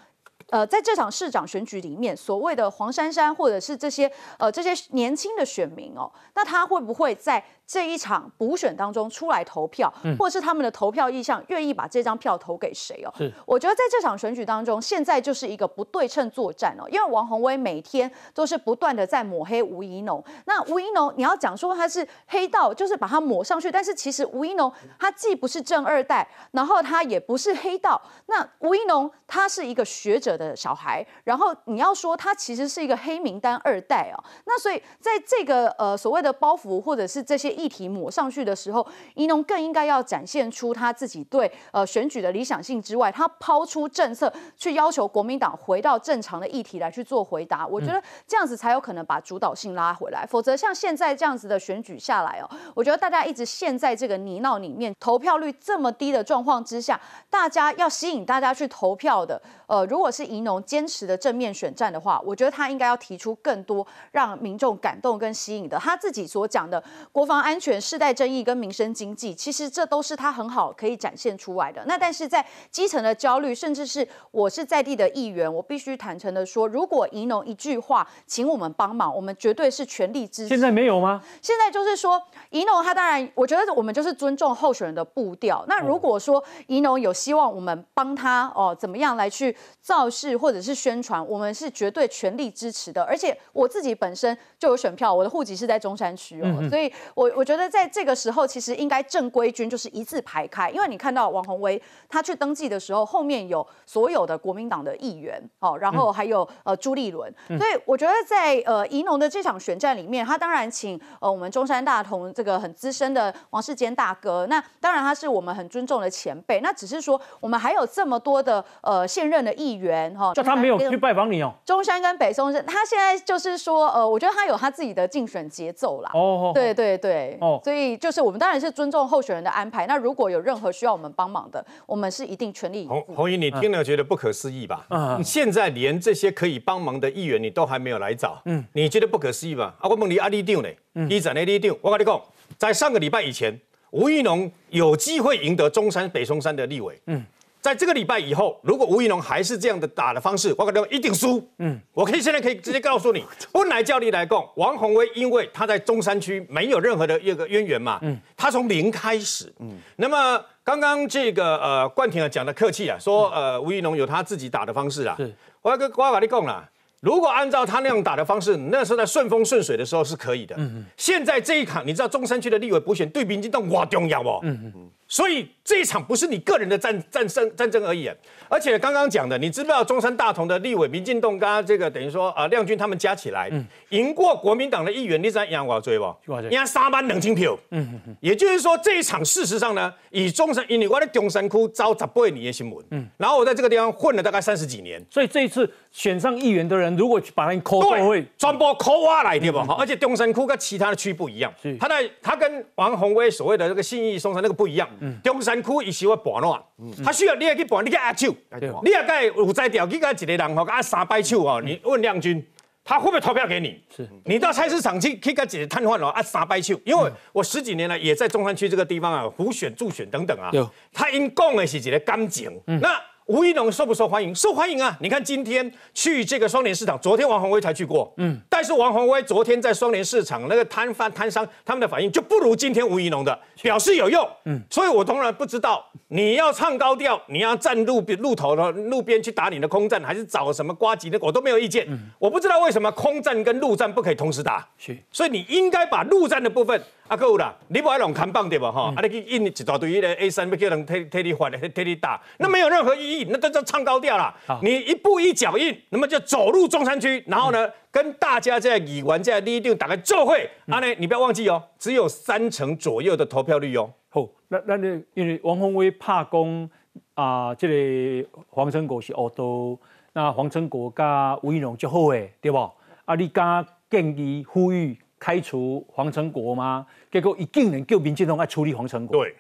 呃，在这场市长选举里面，所谓的黄珊珊或者是这些呃这些年轻的选民哦，那他会不会在？这一场补选当中出来投票，或者是他们的投票意向，愿意把这张票投给谁哦？是，我觉得在这场选举当中，现在就是一个不对称作战哦。因为王宏威每天都是不断的在抹黑吴怡农。那吴怡农，你要讲说他是黑道，就是把他抹上去。但是其实吴怡农他既不是正二代，然后他也不是黑道。那吴怡农他是一个学者的小孩，然后你要说他其实是一个黑名单二代哦。那所以在这个呃所谓的包袱或者是这些。议题抹上去的时候，宜农更应该要展现出他自己对呃选举的理想性之外，他抛出政策去要求国民党回到正常的议题来去做回答。我觉得这样子才有可能把主导性拉回来，否则像现在这样子的选举下来哦，我觉得大家一直陷在这个泥淖里面，投票率这么低的状况之下，大家要吸引大家去投票的，呃，如果是宜农坚持的正面选战的话，我觉得他应该要提出更多让民众感动跟吸引的，他自己所讲的国防。安全、世代争议跟民生经济，其实这都是他很好可以展现出来的。那但是在基层的焦虑，甚至是我是在地的议员，我必须坦诚的说，如果宜农一句话，请我们帮忙，我们绝对是全力支持。现在没有吗？现在就是说，宜农他当然，我觉得我们就是尊重候选人的步调。那如果说宜农有希望我们帮他哦，怎么样来去造势或者是宣传，我们是绝对全力支持的。而且我自己本身就有选票，我的户籍是在中山区哦，所以我。我觉得在这个时候，其实应该正规军就是一字排开，因为你看到王宏威他去登记的时候，后面有所有的国民党的议员，哦，然后还有呃朱立伦，所以我觉得在呃宜农的这场选战里面，他当然请呃我们中山大同这个很资深的王世坚大哥，那当然他是我们很尊重的前辈，那只是说我们还有这么多的呃现任的议员哈，就他没有去拜访你哦，中山跟北松是，他现在就是说呃，我觉得他有他自己的竞选节奏啦，哦，对对对。哦，所以就是我们当然是尊重候选人的安排。那如果有任何需要我们帮忙的，我们是一定全力。洪洪怡，你听了觉得不可思议吧？嗯，现在连这些可以帮忙的议员你都还没有来找，嗯，你觉得不可思议吧？啊，我问你阿立丢呢？一展的立丢，我跟你讲，在上个礼拜以前，吴育农有机会赢得中山北松山的立委，嗯。在这个礼拜以后，如果吴怡农还是这样的打的方式，我可能一定输。嗯，我可以现在可以直接告诉你，*laughs* 本来叫你来供王宏威，因为他在中山区没有任何的一个渊源嘛。嗯，他从零开始。嗯，那么刚刚这个呃冠廷啊讲的客气啊，说呃吴怡农有他自己打的方式啊。是，我要跟我跟你讲啦，如果按照他那样打的方式，那时候在顺风顺水的时候是可以的。嗯嗯。现在这一场，你知道中山区的立委补选对民进党哇重要不？嗯嗯。所以这一场不是你个人的战战胜战争而已，而且刚刚讲的，你知不知道中山大同的立委民进党刚刚这个等于说啊亮军他们加起来，赢过国民党的议员，你知道赢多少追不？赢三万两千票。嗯嗯嗯。也就是说这一场事实上呢，以中山因为我在中山区招十八年的新闻，嗯，然后我在这个地方混了大概三十几年，所以这一次选上议员的人，如果把他抠到会传播抠挖来对不？而且中山区跟其他的区不一样，他在他跟王宏威所谓的这个信义松山那个不一样，中山区。伊是要盘乱，他需要你也去盘，你去压手，你也该有在调，去甲一个人吼，啊三摆手哦。你问亮君，他会不会投票给你？是，你到菜市场去，去甲一个摊贩哦，啊三摆手。因为我十几年来也在中山区这个地方啊，胡选、助选等等啊，他因讲的是一个感情，那。吴一农受不受欢迎？受欢迎啊！你看今天去这个双联市场，昨天王宏威才去过，嗯，但是王宏威昨天在双联市场那个摊贩摊商他们的反应就不如今天吴一农的，表示有用，嗯，所以我当然不知道你要唱高调，你要站路边路头的路边去打你的空战，还是找什么瓜吉的，我都没有意见，我不知道为什么空战跟陆战不可以同时打，是，所以你应该把陆战的部分。啊，够啦！你不爱弄看棒对吧？哈，啊，你去印一大堆的 A 三，要叫人替替你发、替替你打，那没有任何意义，那都叫唱高调啦。你一步一脚印，那么就走入中山区，然后呢，跟大家在议完在第一定打开奏会。啊，呢，你不要忘记哦，只有三成左右的投票率哦。好，那那你因为王宏威怕攻啊，这个黄成国是恶多，那黄成国加吴依农就好诶，对不？啊，你加建议呼吁。开除黄成国吗？结果一竟然叫民进党爱处理黄成国。对，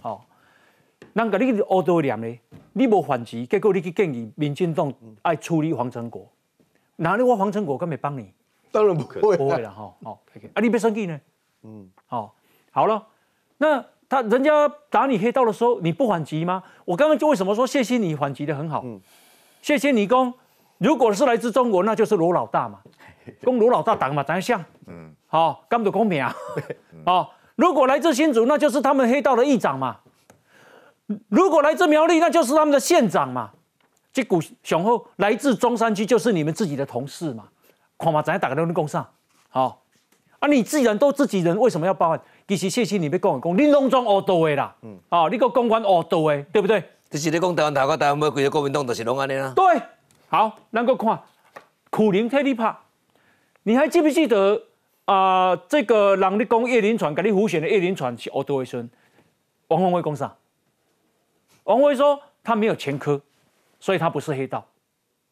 好，人家你恶多念咧，你无反击，结果你去建议民进党爱处理黄成国，哪里我黄成国敢会帮你？当然不可能，不会了哈。好，啊，你别生气呢。嗯，好，好了，那他人家打你黑道的时候，你不反击吗？我刚刚就为什么说谢谢你反击的很好？嗯，谢谢你公，如果是来自中国，那就是罗老大嘛。*laughs* 公卢老大党嘛，长得像，嗯，好，干不公平啊，好，如果来自新竹，那就是他们黑道的议长嘛；如果来自苗栗，那就是他们的县长嘛。这股雄厚来自中山区，就是你们自己的同事嘛。看嘛，咱打个电话攻上，好，啊，你自然都自己人，为什么要报案？其实谢谢你被公安讲，你拢装恶道的啦，嗯，啊，你个公关恶道的，对不对？就是你讲台湾头个台湾尾，规个国民党就是拢安尼啦。对，好，咱个看苦灵替你拍。你还记不记得啊？这个人力公叶林传给你胡选的叶林传是欧多维孙，王宏威公啥？王宏威说他没有前科，所以他不是黑道。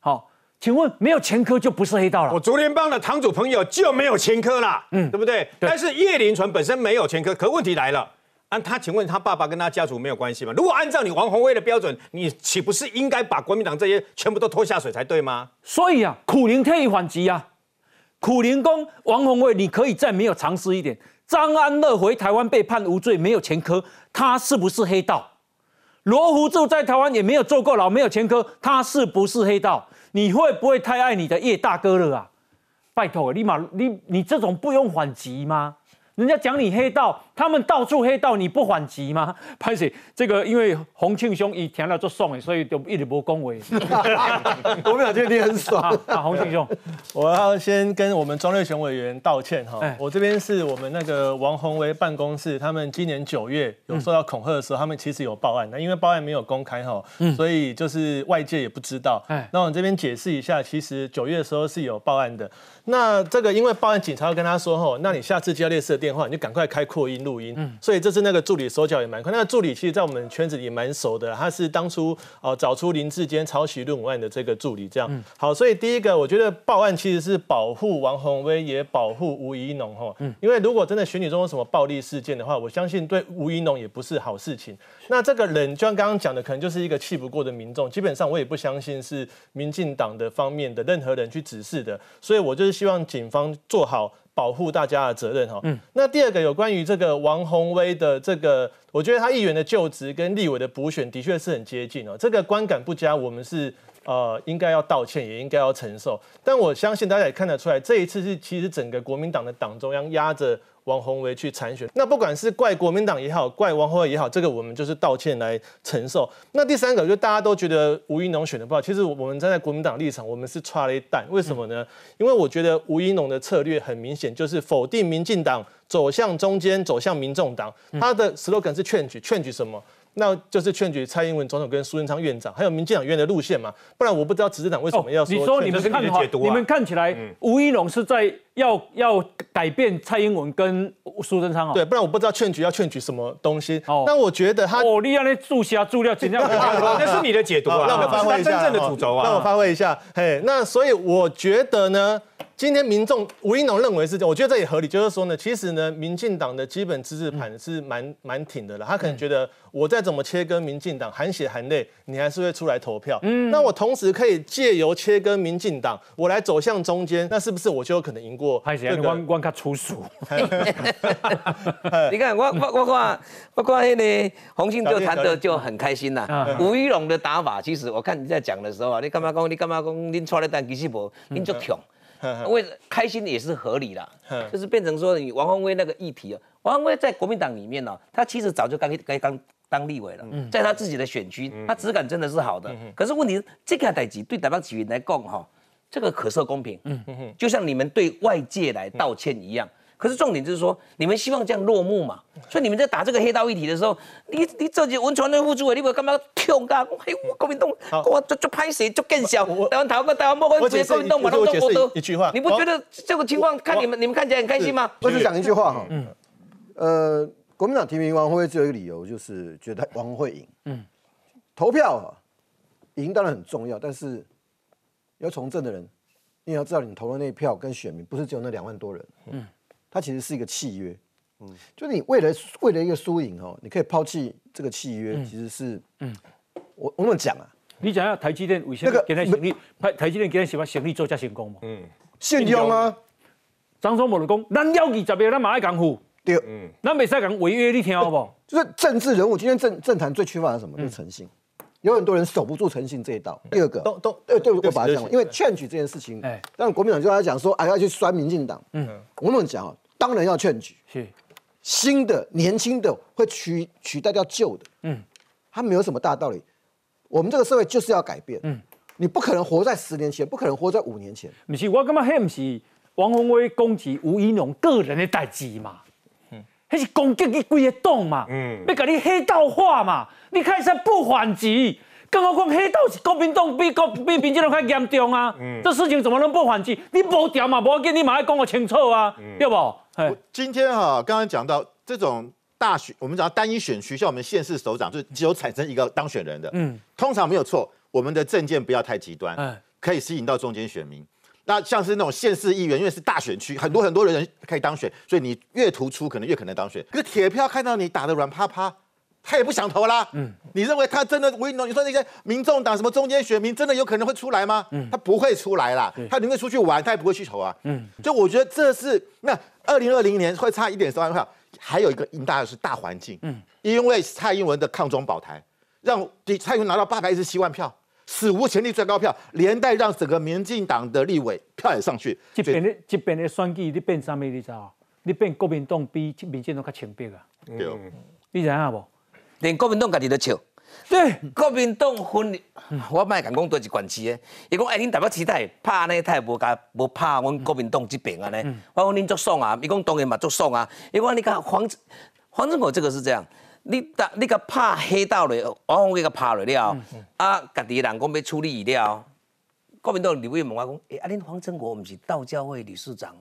好，请问没有前科就不是黑道了？我竹联帮的堂主朋友就没有前科啦，嗯，对不对？但是叶林传本身没有前科，可问题来了，啊，他请问他爸爸跟他家族没有关系吗？如果按照你王宏威的标准，你岂不是应该把国民党这些全部都拖下水才对吗？所以啊，苦灵特意反击啊。苦灵公王宏卫，你可以再没有尝试一点。张安乐回台湾被判无罪，没有前科，他是不是黑道？罗福柱在台湾也没有坐过牢，没有前科，他是不是黑道？你会不会太爱你的叶大哥了啊？拜托，立马你你这种不用反击吗？人家讲你黑道，他们到处黑道，你不反击吗？潘姐，这个因为洪庆兄以填了做送诶，所以就一直不恭维。*laughs* 我们俩今天很爽 *laughs* 啊！洪庆兄，我要先跟我们庄瑞雄委员道歉哈。我这边是我们那个王宏维办公室，他们今年九月有受到恐吓的时候，他们其实有报案，那因为报案没有公开哈，所以就是外界也不知道。那我这边解释一下，其实九月的时候是有报案的。那这个因为报案警察要跟他说吼，那你下次接到类似的电话，你就赶快开扩音录音。嗯，所以这次那个助理手脚也蛮快。那个助理其实，在我们圈子里蛮熟的，他是当初哦找出林志坚抄袭论文案的这个助理。这样好，所以第一个我觉得报案其实是保护王宏威，也保护吴怡农哈。嗯，因为如果真的选举中有什么暴力事件的话，我相信对吴怡农也不是好事情。那这个人就像刚刚讲的，可能就是一个气不过的民众。基本上我也不相信是民进党的方面的任何人去指示的，所以我就是。希望警方做好保护大家的责任哈。嗯，那第二个有关于这个王宏威的这个，我觉得他议员的就职跟立委的补选的确是很接近哦。这个观感不佳，我们是呃，应该要道歉，也应该要承受。但我相信大家也看得出来，这一次是其实整个国民党的党中央压着王宏维去参选。那不管是怪国民党也好，怪王宏维也好，这个我们就是道歉来承受。那第三个，就大家都觉得吴一农选的不好，其实我们站在国民党立场，我们是差了一蛋。为什么呢？因为我觉得吴一农的策略很明显，就是否定民进党，走向中间，走向民众党。他的 slogan 是劝举，劝举什么？那就是劝举蔡英文总统跟苏贞昌院长，还有民进党院的路线嘛？不然我不知道执政党为什么要说。你说你们看好，你们看起来吴一龙是在要要改变蔡英文跟苏贞昌哦。对，不然我不知道劝举要劝举什么东西。哦，但我觉得他哦，你要那注下注料尽量，*laughs* 那是你的解读啊，让我发挥一下真正的主轴啊，让我发挥一下。嘿，那所以我觉得呢。今天民众吴英龙认为是这样，我觉得这也合理，就是说呢，其实呢，民进党的基本支持盘是蛮蛮挺的了。他可能觉得我再怎么切割民进党，含血含泪，你还是会出来投票。嗯，那我同时可以借由切割民进党，我来走向中间，那是不是我就有可能赢过？还是关关卡粗俗？*laughs* 你看我我我看我看那个洪庆就谈的就很开心呐。吴玉龙的打法，其实我看你在讲的时候啊，你干嘛讲？你干嘛讲？你出来但其实无，你就强。为开心也是合理的，就是变成说你王宏威那个议题啊，王宏威在国民党里面呢，他其实早就该该当当立委了，在他自己的选区，他质感真的是好的。可是问题是这个代级对台北市民来讲哈，这个可受公平，嗯嗯就像你们对外界来道歉一样。可是重点就是说，你们希望这样落幕嘛？所以你们在打这个黑道议题的时候，你你这些文传的副主委，你不干嘛跳噶？嘿，国民党，我就就拍谁就更小。台湾台湾台湾莫会直接国民党把它都都都。一句话，你不觉得这个情况看你们你们看起来很开心吗？我只讲一句话哈，嗯，呃，国民党提名王会只有一个理由，就是觉得王会赢。嗯，投票啊，赢当然很重要，但是要从政的人，你要知道你投的那一票跟选民不是只有那两万多人。嗯。它其实是一个契约，嗯，就是你为了为了一个输赢哦，你可以抛弃这个契约，其实是，嗯，我我怎么讲啊？你讲下台积电为什么给他行李？台台积电给他喜欢行李做加成功嘛？嗯，信用啊，张忠谋的讲，咱要二十个，咱马爱讲虎，对，嗯，咱没使讲违约，你听好不？就是政治人物，今天政政坛最缺乏的什么？就是诚信。有很多人守不住诚信这一道。第二个，都都对对，我把它讲，因为劝举这件事情，哎，让国民党就在讲说，哎，要去酸民进党。嗯，我们讲啊。当然要劝举，是新的年轻的会取取代掉旧的，嗯，他没有什么大道理。我们这个社会就是要改变，嗯，你不可能活在十年前，不可能活在五年前。不是，我感觉那不是王宏威攻击吴怡农个人的代志嘛，嗯，那是攻击你规个党嘛，嗯，要搞你黑道化嘛，你开始不反击。更何况黑道是国民党比国比民进党更严重啊！嗯这事情怎么能不反击？你无调嘛，无紧，你马上讲个清楚啊，对不？今天哈，刚刚讲到这种大选，我们讲单一选区，像我们县市首长，就只有产生一个当选人的，嗯，通常没有错。我们的政见不要太极端，嗯，可以吸引到中间选民。那像是那种县市议员，因为是大选区，很多很多人可以当选，所以你越突出，可能越可能当选。可是铁票看到你打的软趴趴。他也不想投啦。嗯，你认为他真的吴一农？你说那些民众党什么中间选民真的有可能会出来吗？嗯，他不会出来啦。他宁愿出去玩，他也不会去投啊。嗯，就我觉得这是那二零二零年会差一点十万票，还有一个赢大的是大环境。嗯，因为蔡英文的抗中保台，让蔡英文拿到八百一十七万票，史无前例最高票，连带让整个民进党的立委票也上去。这边的这边的选举你变啥物？你知道？你变国民党比民进党较清白啊？对，你知影无？连国民党家己都笑，对，国民党分，我卖敢讲多一管区的，伊讲哎，恁台北市太怕呢，太无甲无怕阮国民党这边啊呢，我讲恁足爽啊，伊讲当然嘛足爽啊，伊讲你看黄黄正国这个是这样，你打你个拍黑道的，我讲个怕了了，啊，家己人讲要处理了。国民党立委问我讲：，诶，啊，恁黄正国毋是道教会理事长，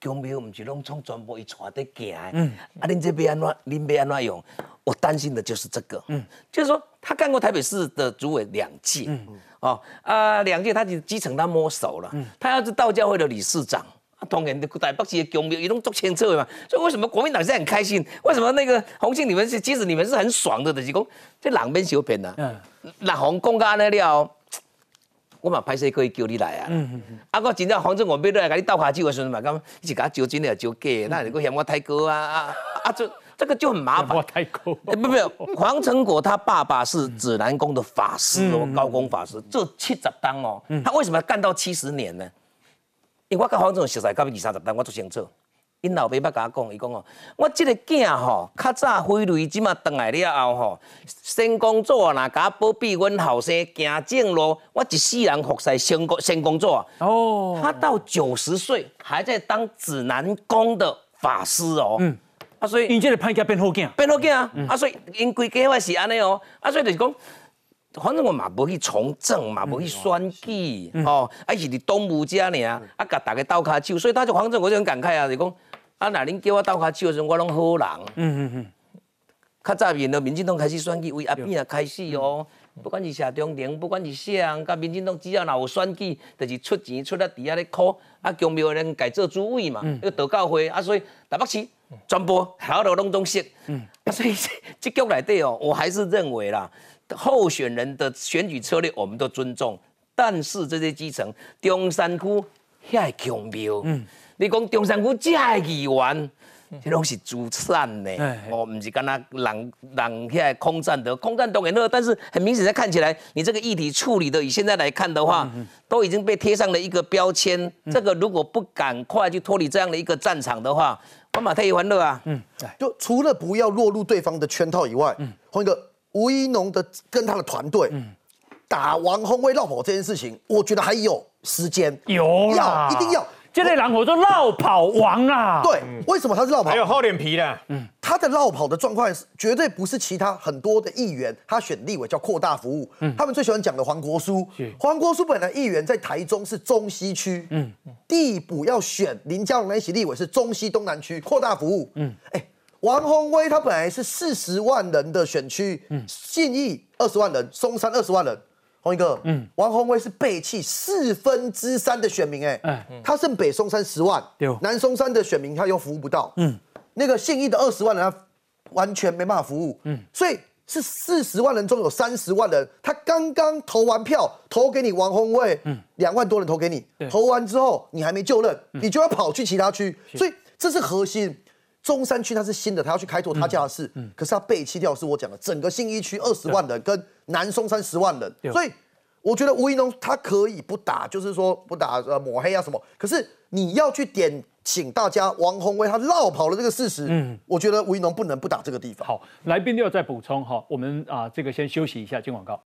公庙毋是拢从全部伊带得行诶，啊，恁这边安怎，恁要安怎用？我担心的就是这个，嗯就是说他干过台北市的主委两届，哦，啊，两届他就基层他摸熟了，他要是道教会的理事长，当然台北市的公庙伊拢做清楚的嘛，所以为什么国民党现在很开心？为什么那个洪庆你们是，即使你们是很爽的，就是讲这两边小骗啊，那红公安那了。我嘛歹势可以叫你来啊！嗯嗯啊，我真正黄正我要来甲你斗下酒的时阵嘛，讲一是甲酒真的酒假，那如果嫌我太高啊啊啊！就这个就很麻烦。太高。不不，黄成国他爸爸是指南宫的法师哦，高公法师，这七十当哦，他为什么要干到七十年呢？因为我跟黄成国熟识，到二三十当我做清楚。因老爸捌甲我讲，伊讲哦，我即个囝吼，较早飞雷即马倒来了后吼，先工作若甲保庇阮后生行正路，我一世人服侍先工先工作。哦，他到九十岁还在当指南宫的法师哦。嗯，啊，所以因即个歹家变好囝，变好囝啊。啊，所以因规家伙是安尼哦。啊，所以就是讲，反正我嘛无去从政嘛，无去选举哦，啊是伫东吴家尔，啊甲大家斗骹手，所以他就反正我就很感慨啊，就讲。啊，若恁叫我斗下手的时候，我拢好人。嗯嗯嗯。较早面的民进党开始选举，为阿扁也开始哦。不管是社中庭，不管是谁人，甲民进党只要若有选举，就是出钱出了底下咧考。啊，强庙人改做主委嘛，要道教会啊，所以台北市全部好多拢总识。嗯。啊，所以这局内底哦，我还是认为啦，候选人的选举策略我们都尊重，但是这些基层中山区遐个公庙。嗯。你讲中山区这个议员，这拢是主产呢，哦，不是干那人人遐空战的，空战当然好，但是很明显在看起来，你这个议题处理的，以现在来看的话，都已经被贴上了一个标签。这个如果不赶快去脱离这样的一个战场的话，我马太一欢乐啊。嗯，就除了不要落入对方的圈套以外，嗯，换一个吴一农的跟他的团队，嗯，打王宏威绕跑这件事情，我觉得还有时间，有要一定要。这类狼我说绕跑王啊！对，为什么他是绕跑？还有厚脸皮的。嗯，他的绕跑的状况是绝对不是其他很多的议员，他选立委叫扩大服务。嗯，他们最喜欢讲的黄国书。黄国书本来议员在台中是中西区。嗯，地补要选林佳龙那一席立委是中西东南区扩大服务。嗯，哎，王宏威他本来是四十万人的选区，嗯，信义二十万人，松山二十万人。同一哥，嗯，王宏威是背弃四分之三的选民，哎，他剩北松山十万，南松山的选民他又服务不到，嗯，那个信义的二十万人他完全没办法服务，嗯，所以是四十万人中有三十万人，他刚刚投完票，投给你王宏威，嗯，两万多人投给你，投完之后你还没就任，你就要跑去其他区，所以这是核心。中山区它是新的，他要去开拓他家的事，可是他背弃掉是我讲的整个信义区二十万人跟南松山十万人，所以我觉得吴怡农他可以不打，就是说不打呃抹黑啊什么，可是你要去点请大家王宏威他绕跑了这个事实，嗯，我觉得吴怡农不能不打这个地方。好，来宾又再补充哈，我们啊这个先休息一下，进广告。